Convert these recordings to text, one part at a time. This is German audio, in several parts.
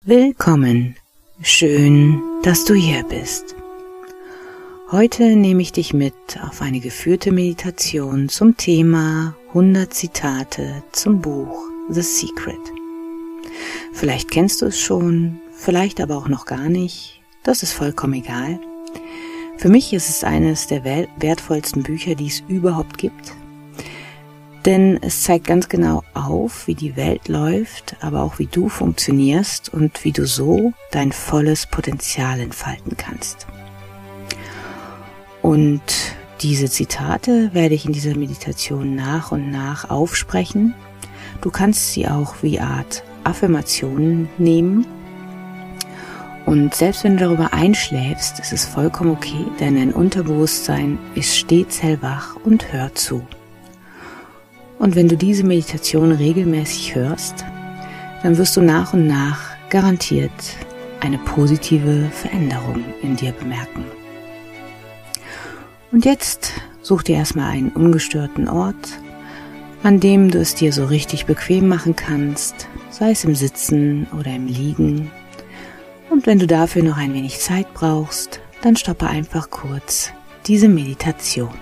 Willkommen. Schön, dass du hier bist. Heute nehme ich dich mit auf eine geführte Meditation zum Thema 100 Zitate zum Buch The Secret. Vielleicht kennst du es schon, vielleicht aber auch noch gar nicht. Das ist vollkommen egal. Für mich ist es eines der wertvollsten Bücher, die es überhaupt gibt. Denn es zeigt ganz genau auf, wie die Welt läuft, aber auch wie du funktionierst und wie du so dein volles Potenzial entfalten kannst. Und diese Zitate werde ich in dieser Meditation nach und nach aufsprechen. Du kannst sie auch wie Art Affirmationen nehmen und selbst wenn du darüber einschläfst, ist es vollkommen okay, denn dein Unterbewusstsein ist stets hellwach und hört zu. Und wenn du diese Meditation regelmäßig hörst, dann wirst du nach und nach garantiert eine positive Veränderung in dir bemerken. Und jetzt such dir erstmal einen ungestörten Ort, an dem du es dir so richtig bequem machen kannst, sei es im Sitzen oder im Liegen und wenn du dafür noch ein wenig Zeit brauchst, dann stoppe einfach kurz diese Meditation.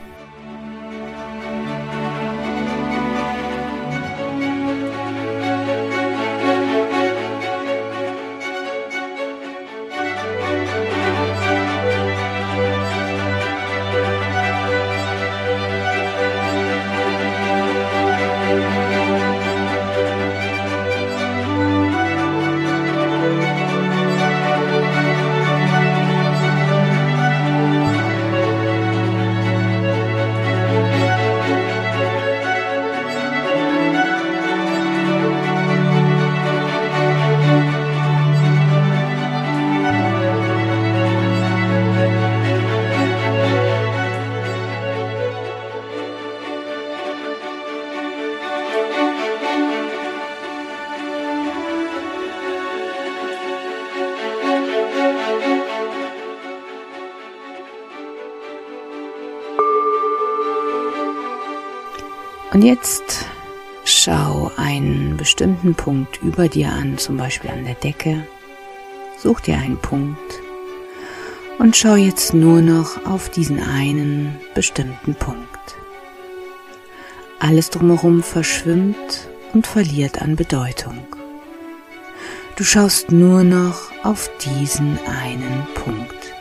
Und jetzt schau einen bestimmten Punkt über dir an, zum Beispiel an der Decke. Such dir einen Punkt und schau jetzt nur noch auf diesen einen bestimmten Punkt. Alles drumherum verschwimmt und verliert an Bedeutung. Du schaust nur noch auf diesen einen Punkt.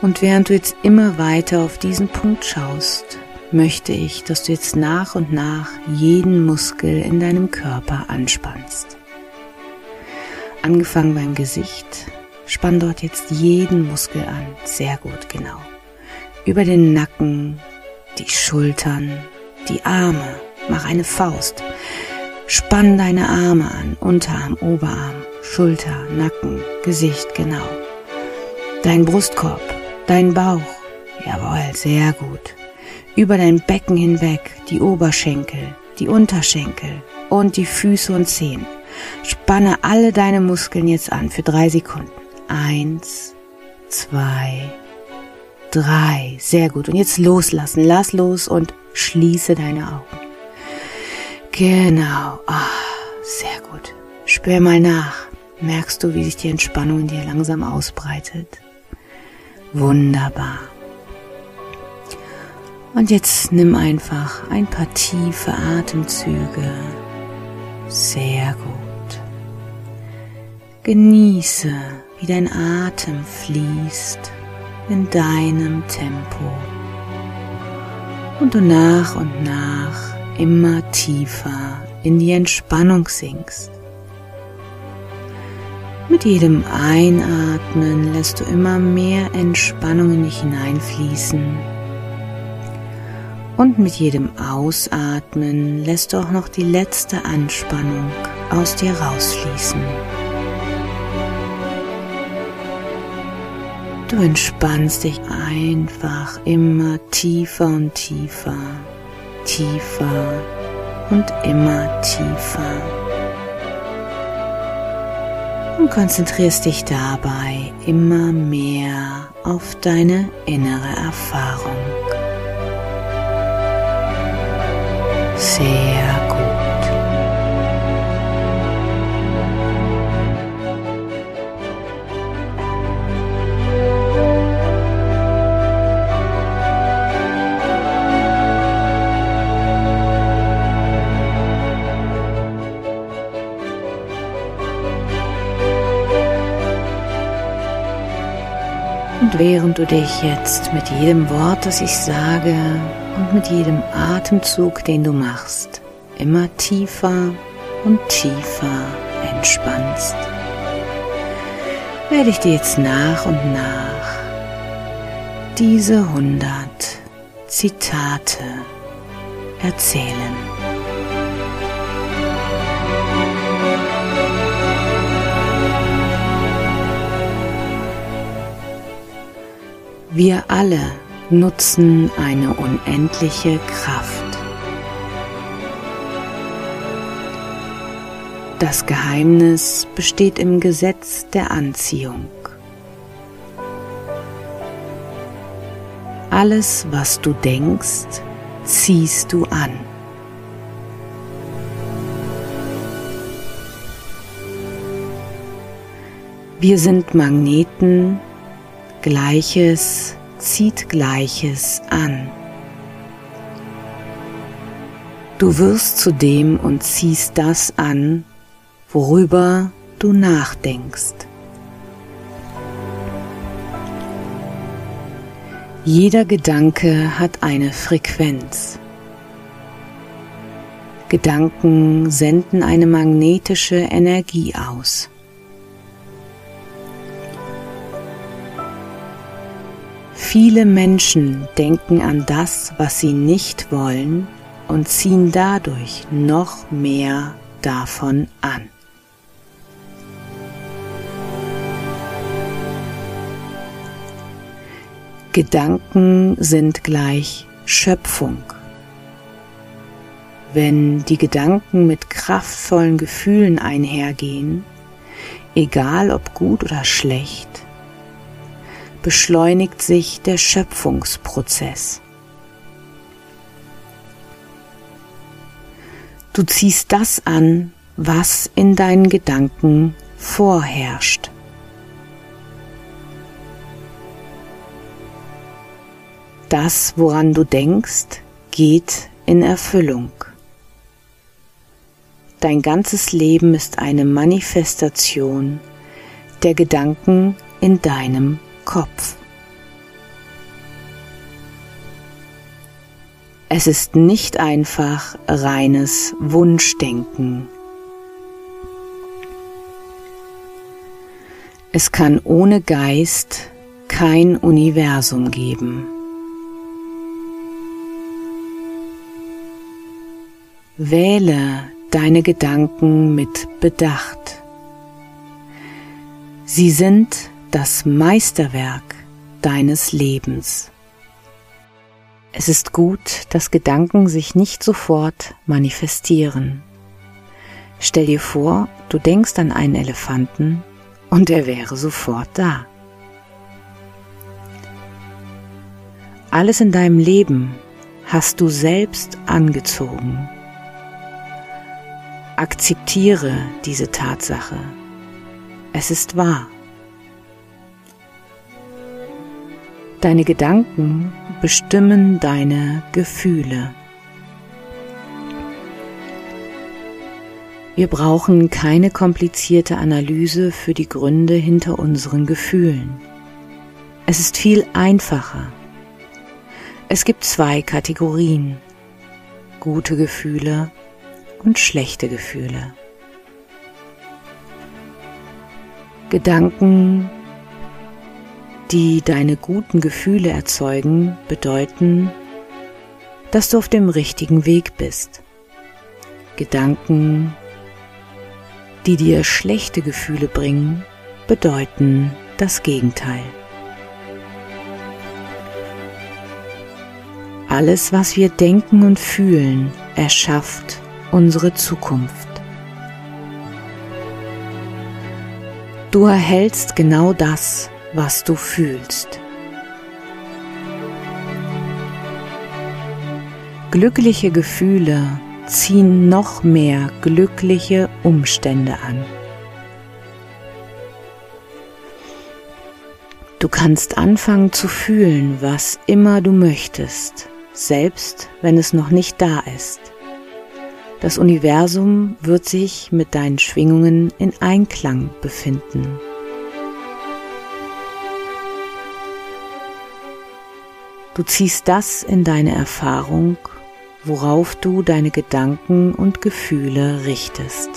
Und während du jetzt immer weiter auf diesen Punkt schaust, möchte ich, dass du jetzt nach und nach jeden Muskel in deinem Körper anspannst. Angefangen beim Gesicht, spann dort jetzt jeden Muskel an. Sehr gut, genau. Über den Nacken, die Schultern, die Arme. Mach eine Faust. Spann deine Arme an, Unterarm, Oberarm, Schulter, Nacken, Gesicht, genau. Dein Brustkorb, dein Bauch. Jawohl, sehr gut über dein Becken hinweg, die Oberschenkel, die Unterschenkel und die Füße und Zehen. Spanne alle deine Muskeln jetzt an für drei Sekunden. Eins, zwei, drei. Sehr gut. Und jetzt loslassen. Lass los und schließe deine Augen. Genau. Ah, sehr gut. Spür mal nach. Merkst du, wie sich die Entspannung in dir langsam ausbreitet? Wunderbar. Und jetzt nimm einfach ein paar tiefe Atemzüge. Sehr gut. Genieße, wie dein Atem fließt in deinem Tempo. Und du nach und nach immer tiefer in die Entspannung sinkst. Mit jedem Einatmen lässt du immer mehr Entspannung in dich hineinfließen und mit jedem Ausatmen lässt du auch noch die letzte Anspannung aus dir rausfließen. Du entspannst dich einfach immer tiefer und tiefer, tiefer und immer tiefer. Und konzentrierst dich dabei immer mehr auf deine innere Erfahrung. Sehr gut. Und während du dich jetzt mit jedem Wort, das ich sage und mit jedem Atemzug, den du machst, immer tiefer und tiefer entspannst, werde ich dir jetzt nach und nach diese 100 Zitate erzählen. Wir alle nutzen eine unendliche Kraft. Das Geheimnis besteht im Gesetz der Anziehung. Alles, was du denkst, ziehst du an. Wir sind Magneten Gleiches zieht Gleiches an. Du wirst zu dem und ziehst das an, worüber du nachdenkst. Jeder Gedanke hat eine Frequenz. Gedanken senden eine magnetische Energie aus. Viele Menschen denken an das, was sie nicht wollen und ziehen dadurch noch mehr davon an. Gedanken sind gleich Schöpfung. Wenn die Gedanken mit kraftvollen Gefühlen einhergehen, egal ob gut oder schlecht, beschleunigt sich der Schöpfungsprozess. Du ziehst das an, was in deinen Gedanken vorherrscht. Das, woran du denkst, geht in Erfüllung. Dein ganzes Leben ist eine Manifestation der Gedanken in deinem Kopf. Es ist nicht einfach reines Wunschdenken. Es kann ohne Geist kein Universum geben. Wähle deine Gedanken mit Bedacht. Sie sind das Meisterwerk deines Lebens. Es ist gut, dass Gedanken sich nicht sofort manifestieren. Stell dir vor, du denkst an einen Elefanten und er wäre sofort da. Alles in deinem Leben hast du selbst angezogen. Akzeptiere diese Tatsache. Es ist wahr. Deine Gedanken bestimmen deine Gefühle. Wir brauchen keine komplizierte Analyse für die Gründe hinter unseren Gefühlen. Es ist viel einfacher. Es gibt zwei Kategorien. Gute Gefühle und schlechte Gefühle. Gedanken die deine guten Gefühle erzeugen, bedeuten, dass du auf dem richtigen Weg bist. Gedanken, die dir schlechte Gefühle bringen, bedeuten das Gegenteil. Alles, was wir denken und fühlen, erschafft unsere Zukunft. Du erhältst genau das, was du fühlst. Glückliche Gefühle ziehen noch mehr glückliche Umstände an. Du kannst anfangen zu fühlen, was immer du möchtest, selbst wenn es noch nicht da ist. Das Universum wird sich mit deinen Schwingungen in Einklang befinden. Du ziehst das in deine Erfahrung, worauf du deine Gedanken und Gefühle richtest.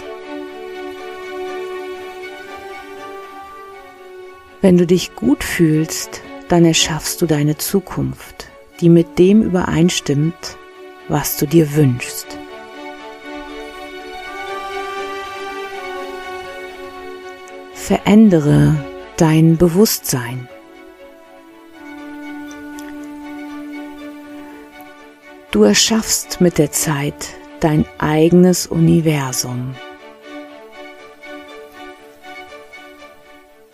Wenn du dich gut fühlst, dann erschaffst du deine Zukunft, die mit dem übereinstimmt, was du dir wünschst. Verändere dein Bewusstsein. Du erschaffst mit der Zeit dein eigenes Universum.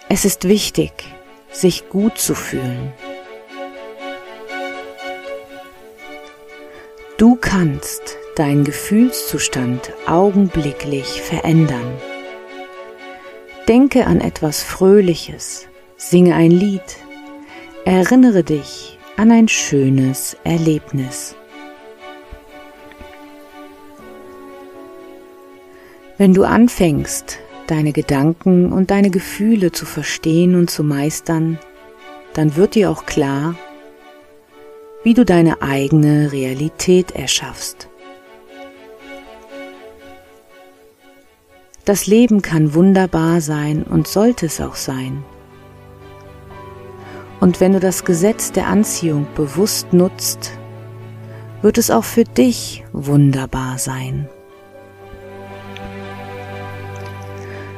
Es ist wichtig, sich gut zu fühlen. Du kannst deinen Gefühlszustand augenblicklich verändern. Denke an etwas Fröhliches, singe ein Lied, erinnere dich an ein schönes Erlebnis. Wenn du anfängst, deine Gedanken und deine Gefühle zu verstehen und zu meistern, dann wird dir auch klar, wie du deine eigene Realität erschaffst. Das Leben kann wunderbar sein und sollte es auch sein. Und wenn du das Gesetz der Anziehung bewusst nutzt, wird es auch für dich wunderbar sein.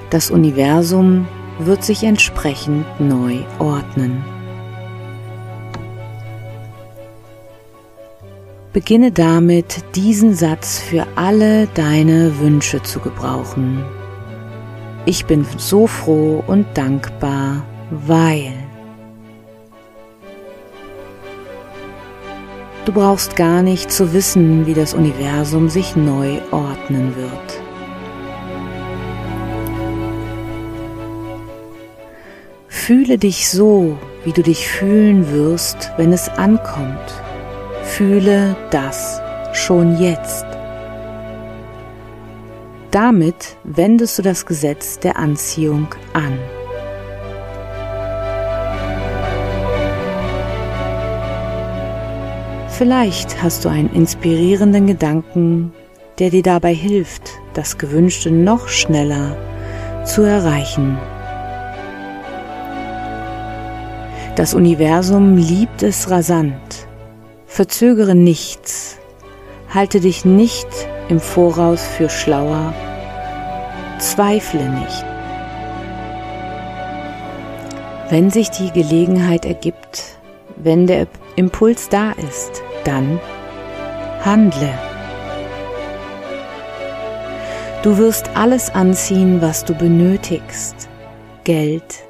Das Universum wird sich entsprechend neu ordnen. Beginne damit, diesen Satz für alle deine Wünsche zu gebrauchen. Ich bin so froh und dankbar, weil. Du brauchst gar nicht zu wissen, wie das Universum sich neu ordnen wird. Fühle dich so, wie du dich fühlen wirst, wenn es ankommt. Fühle das schon jetzt. Damit wendest du das Gesetz der Anziehung an. Vielleicht hast du einen inspirierenden Gedanken, der dir dabei hilft, das Gewünschte noch schneller zu erreichen. Das Universum liebt es rasant. Verzögere nichts. Halte dich nicht im Voraus für schlauer. Zweifle nicht. Wenn sich die Gelegenheit ergibt, wenn der Impuls da ist, dann handle. Du wirst alles anziehen, was du benötigst. Geld,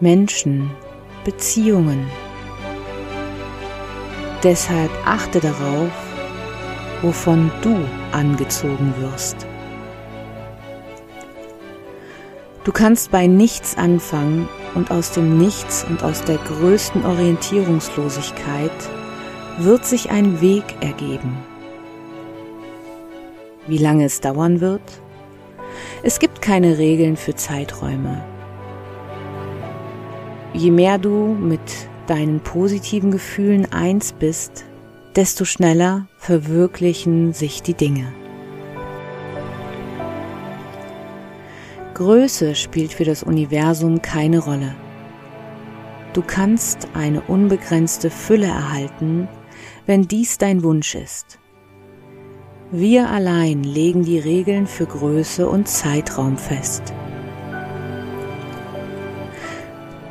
Menschen, Beziehungen. Deshalb achte darauf, wovon du angezogen wirst. Du kannst bei nichts anfangen und aus dem Nichts und aus der größten Orientierungslosigkeit wird sich ein Weg ergeben. Wie lange es dauern wird? Es gibt keine Regeln für Zeiträume je mehr du mit deinen positiven Gefühlen eins bist, desto schneller verwirklichen sich die Dinge. Größe spielt für das Universum keine Rolle. Du kannst eine unbegrenzte Fülle erhalten, wenn dies dein Wunsch ist. Wir allein legen die Regeln für Größe und Zeitraum fest.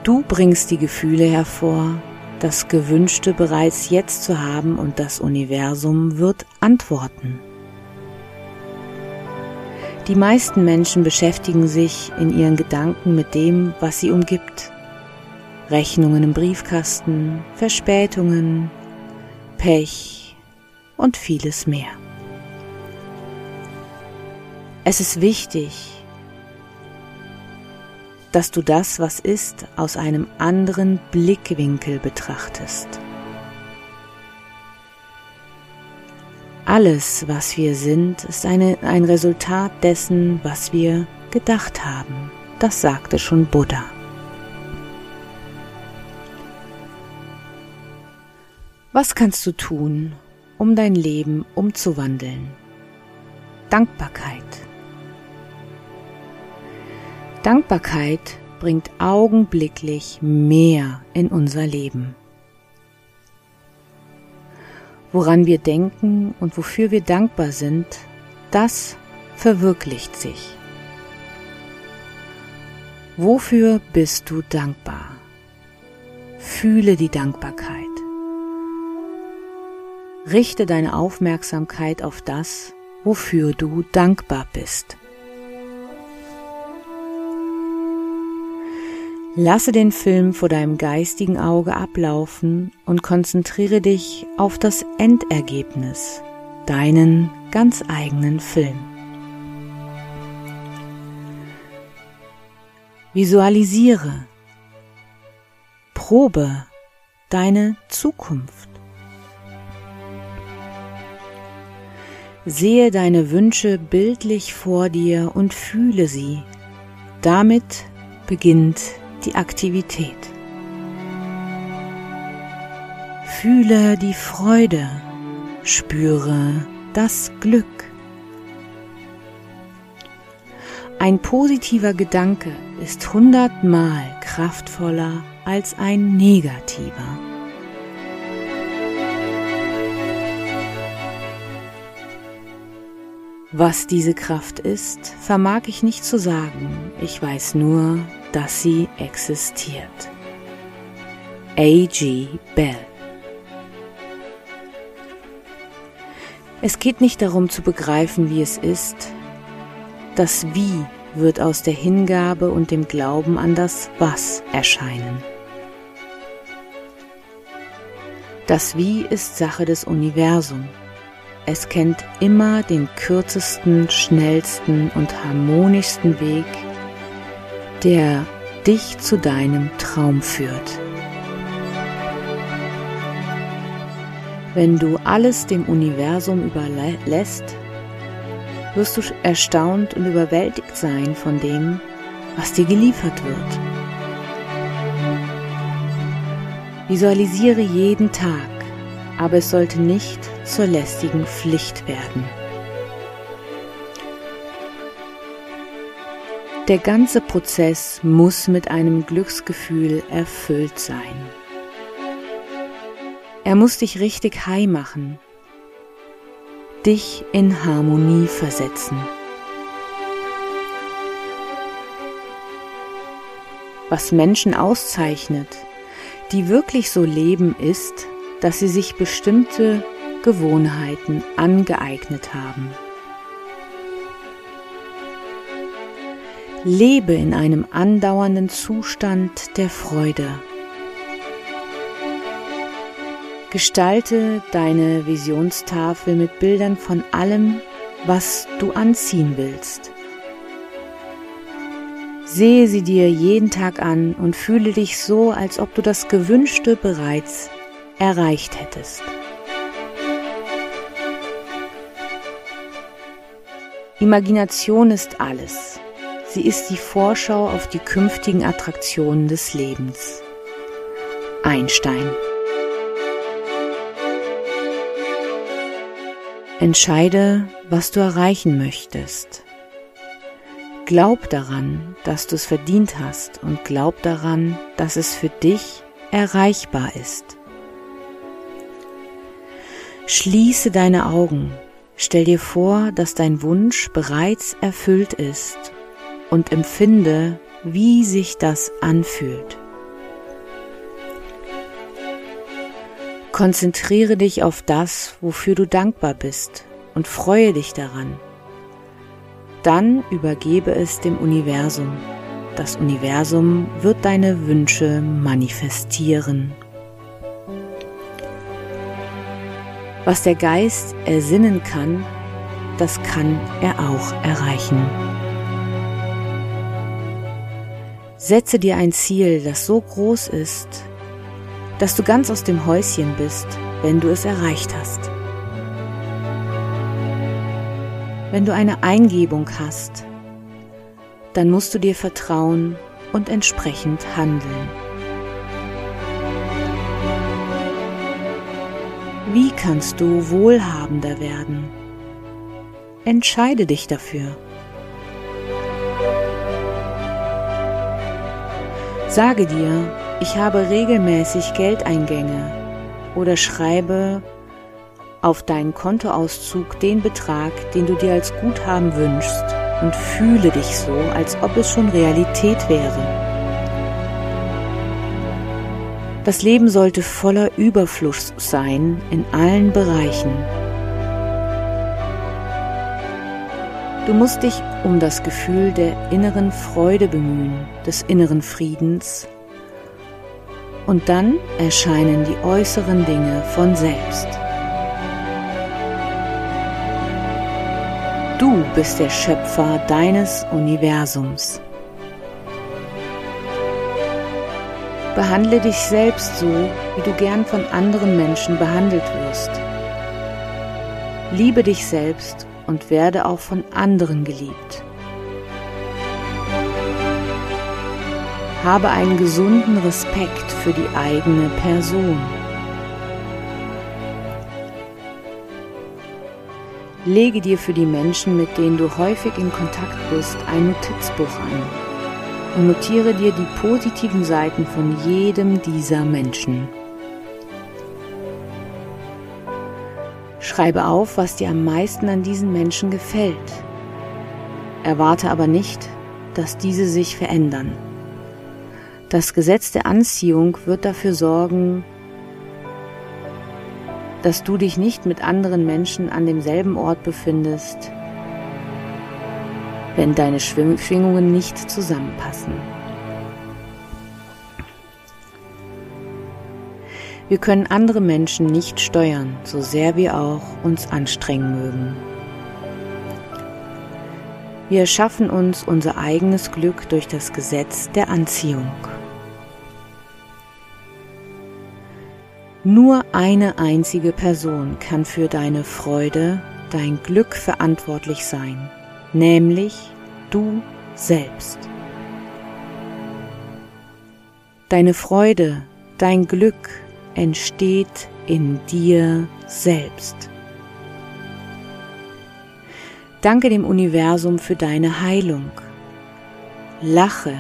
Du bringst die Gefühle hervor, das Gewünschte bereits jetzt zu haben und das Universum wird antworten. Die meisten Menschen beschäftigen sich in ihren Gedanken mit dem, was sie umgibt. Rechnungen im Briefkasten, Verspätungen, Pech und vieles mehr. Es ist wichtig, dass du das, was ist, aus einem anderen Blickwinkel betrachtest. Alles, was wir sind, ist eine, ein Resultat dessen, was wir gedacht haben. Das sagte schon Buddha. Was kannst du tun, um dein Leben umzuwandeln? Dankbarkeit. Dankbarkeit bringt augenblicklich mehr in unser Leben. Woran wir denken und wofür wir dankbar sind, das verwirklicht sich. Wofür bist du dankbar? Fühle die Dankbarkeit. Richte deine Aufmerksamkeit auf das, wofür du dankbar bist. Lasse den Film vor deinem geistigen Auge ablaufen und konzentriere dich auf das Endergebnis, deinen ganz eigenen Film. Visualisiere, probe deine Zukunft. Sehe deine Wünsche bildlich vor dir und fühle sie. Damit beginnt die Aktivität. Fühle die Freude, spüre das Glück. Ein positiver Gedanke ist hundertmal kraftvoller als ein negativer. Was diese Kraft ist, vermag ich nicht zu sagen, ich weiß nur, dass sie existiert. A.G. Bell Es geht nicht darum zu begreifen, wie es ist. Das Wie wird aus der Hingabe und dem Glauben an das Was erscheinen. Das Wie ist Sache des Universums es kennt immer den kürzesten, schnellsten und harmonischsten Weg, der dich zu deinem Traum führt. Wenn du alles dem Universum überlässt, wirst du erstaunt und überwältigt sein von dem, was dir geliefert wird. Visualisiere jeden Tag, aber es sollte nicht zur lästigen Pflicht werden. Der ganze Prozess muss mit einem Glücksgefühl erfüllt sein. Er muss dich richtig high machen, dich in Harmonie versetzen. Was Menschen auszeichnet, die wirklich so leben, ist, dass sie sich bestimmte Gewohnheiten angeeignet haben. Lebe in einem andauernden Zustand der Freude. Gestalte deine Visionstafel mit Bildern von allem, was du anziehen willst. Sehe sie dir jeden Tag an und fühle dich so, als ob du das Gewünschte bereits erreicht hättest. Imagination ist alles. Sie ist die Vorschau auf die künftigen Attraktionen des Lebens. Einstein Entscheide, was du erreichen möchtest. Glaub daran, dass du es verdient hast und glaub daran, dass es für dich erreichbar ist. Schließe deine Augen Stell dir vor, dass dein Wunsch bereits erfüllt ist und empfinde, wie sich das anfühlt. Konzentriere dich auf das, wofür du dankbar bist und freue dich daran. Dann übergebe es dem Universum. Das Universum wird deine Wünsche manifestieren. Was der Geist ersinnen kann, das kann er auch erreichen. Setze dir ein Ziel, das so groß ist, dass du ganz aus dem Häuschen bist, wenn du es erreicht hast. Wenn du eine Eingebung hast, dann musst du dir vertrauen und entsprechend handeln. Wie kannst du wohlhabender werden? Entscheide dich dafür. Sage dir, ich habe regelmäßig Geldeingänge oder schreibe auf deinen Kontoauszug den Betrag, den du dir als Guthaben wünschst und fühle dich so, als ob es schon Realität wäre. Das Leben sollte voller Überfluss sein in allen Bereichen. Du musst dich um das Gefühl der inneren Freude bemühen, des inneren Friedens, und dann erscheinen die äußeren Dinge von selbst. Du bist der Schöpfer deines Universums. Behandle dich selbst so, wie du gern von anderen Menschen behandelt wirst. Liebe dich selbst und werde auch von anderen geliebt. Habe einen gesunden Respekt für die eigene Person. Lege dir für die Menschen, mit denen du häufig in Kontakt bist, ein Notizbuch an und notiere dir die positiven Seiten von jedem dieser Menschen. Schreibe auf, was dir am meisten an diesen Menschen gefällt. Erwarte aber nicht, dass diese sich verändern. Das Gesetz der Anziehung wird dafür sorgen, dass du dich nicht mit anderen Menschen an demselben Ort befindest, wenn deine Schwingungen nicht zusammenpassen. Wir können andere Menschen nicht steuern, so sehr wir auch uns anstrengen mögen. Wir erschaffen uns unser eigenes Glück durch das Gesetz der Anziehung. Nur eine einzige Person kann für deine Freude, dein Glück verantwortlich sein, nämlich du selbst. Deine Freude, dein Glück, entsteht in dir selbst. Danke dem Universum für deine Heilung. Lache.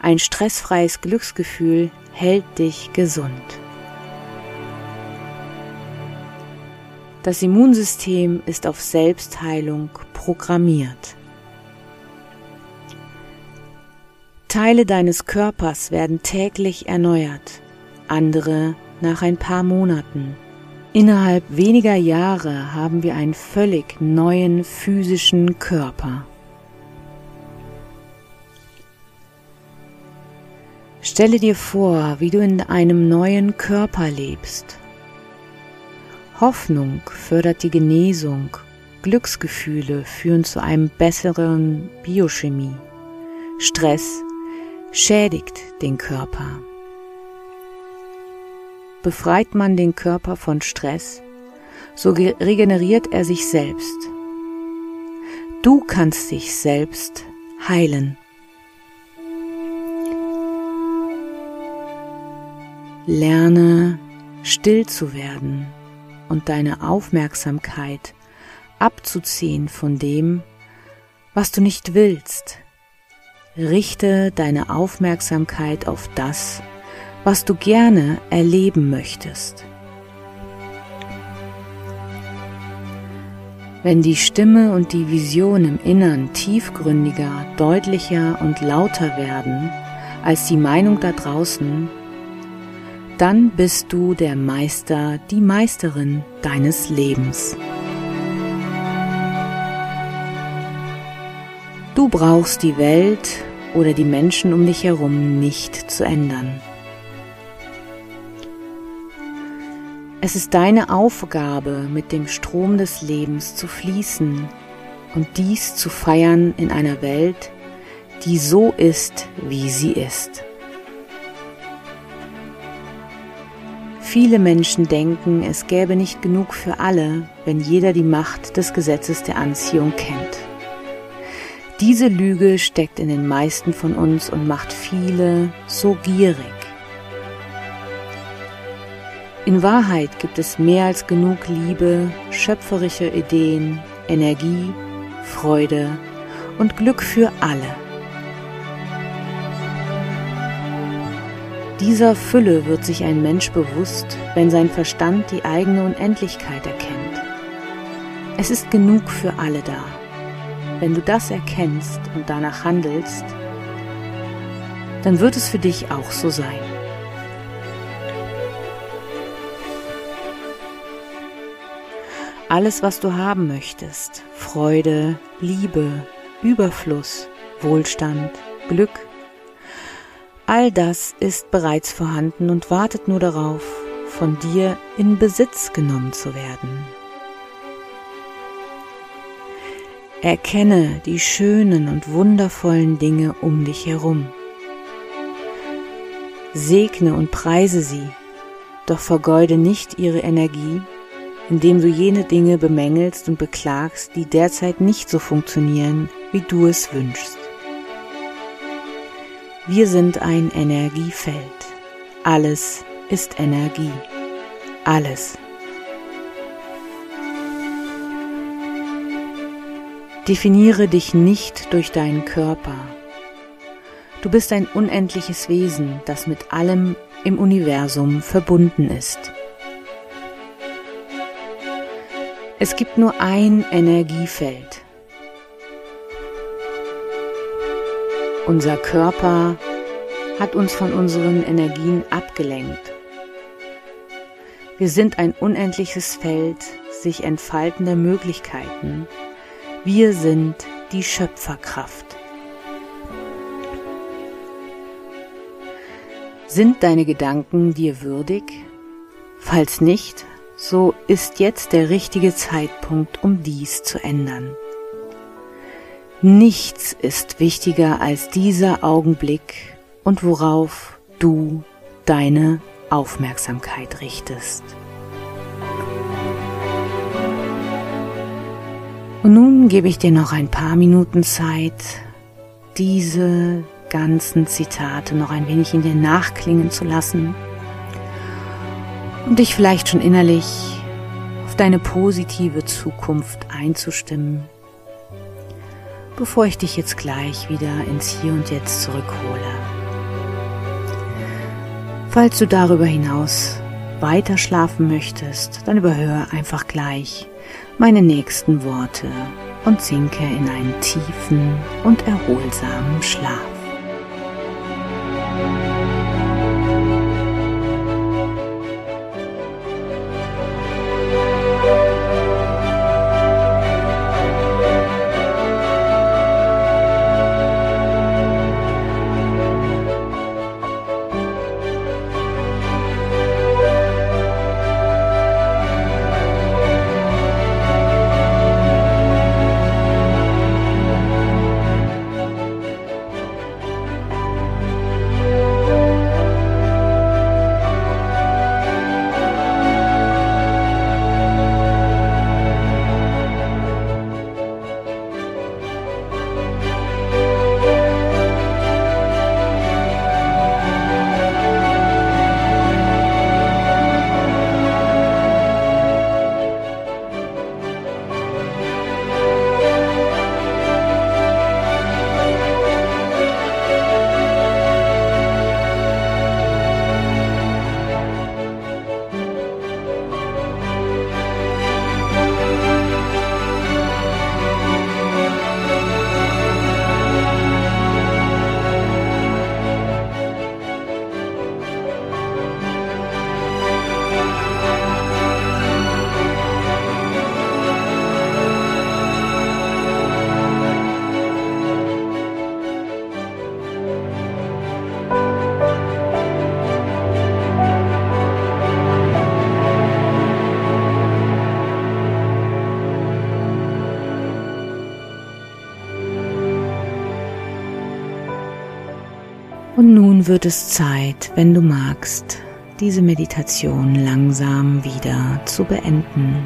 Ein stressfreies Glücksgefühl hält dich gesund. Das Immunsystem ist auf Selbstheilung programmiert. Teile deines Körpers werden täglich erneuert andere nach ein paar Monaten. Innerhalb weniger Jahre haben wir einen völlig neuen physischen Körper. Stelle dir vor, wie du in einem neuen Körper lebst. Hoffnung fördert die Genesung, Glücksgefühle führen zu einem besseren Biochemie. Stress schädigt den Körper. Befreit man den Körper von Stress, so regeneriert er sich selbst. Du kannst dich selbst heilen. Lerne still zu werden und deine Aufmerksamkeit abzuziehen von dem, was du nicht willst. Richte deine Aufmerksamkeit auf das, was du gerne erleben möchtest. Wenn die Stimme und die Vision im Innern tiefgründiger, deutlicher und lauter werden als die Meinung da draußen, dann bist du der Meister, die Meisterin deines Lebens. Du brauchst die Welt oder die Menschen um dich herum nicht zu ändern. Es ist deine Aufgabe, mit dem Strom des Lebens zu fließen und dies zu feiern in einer Welt, die so ist, wie sie ist. Viele Menschen denken, es gäbe nicht genug für alle, wenn jeder die Macht des Gesetzes der Anziehung kennt. Diese Lüge steckt in den meisten von uns und macht viele so gierig. In Wahrheit gibt es mehr als genug Liebe, schöpferische Ideen, Energie, Freude und Glück für alle. Dieser Fülle wird sich ein Mensch bewusst, wenn sein Verstand die eigene Unendlichkeit erkennt. Es ist genug für alle da. Wenn du das erkennst und danach handelst, dann wird es für dich auch so sein. Alles, was du haben möchtest, Freude, Liebe, Überfluss, Wohlstand, Glück, all das ist bereits vorhanden und wartet nur darauf, von dir in Besitz genommen zu werden. Erkenne die schönen und wundervollen Dinge um dich herum. Segne und preise sie, doch vergeude nicht ihre Energie, indem du jene Dinge bemängelst und beklagst, die derzeit nicht so funktionieren, wie du es wünschst. Wir sind ein Energiefeld. Alles ist Energie. Alles. Definiere dich nicht durch deinen Körper. Du bist ein unendliches Wesen, das mit allem im Universum verbunden ist. Es gibt nur ein Energiefeld. Unser Körper hat uns von unseren Energien abgelenkt. Wir sind ein unendliches Feld sich entfaltender Möglichkeiten, wir sind die Schöpferkraft. Sind deine Gedanken dir würdig? Falls nicht, so ist jetzt der richtige Zeitpunkt, um dies zu ändern. Nichts ist wichtiger als dieser Augenblick und worauf du deine Aufmerksamkeit richtest. Und nun gebe ich dir noch ein paar Minuten Zeit, diese ganzen Zitate noch ein wenig in dir nachklingen zu lassen und dich vielleicht schon innerlich auf deine positive Zukunft einzustimmen, bevor ich dich jetzt gleich wieder ins Hier und Jetzt zurückhole. Falls du darüber hinaus weiter schlafen möchtest, dann überhöre einfach gleich meine nächsten Worte und sinke in einen tiefen und erholsamen Schlaf. Wird es Zeit, wenn du magst, diese Meditation langsam wieder zu beenden.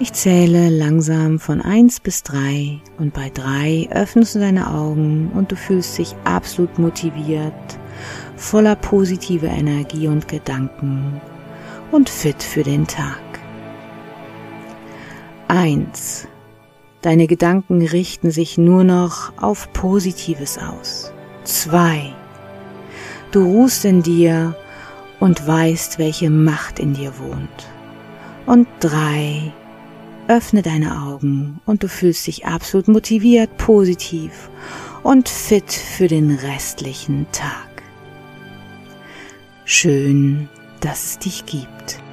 Ich zähle langsam von eins bis drei und bei drei öffnest du deine Augen und du fühlst dich absolut motiviert, voller positiver Energie und Gedanken und fit für den Tag. Eins. Deine Gedanken richten sich nur noch auf Positives aus. Zwei. Du ruhst in dir und weißt, welche Macht in dir wohnt. Und drei Öffne deine Augen und du fühlst dich absolut motiviert, positiv und fit für den restlichen Tag. Schön, dass es dich gibt.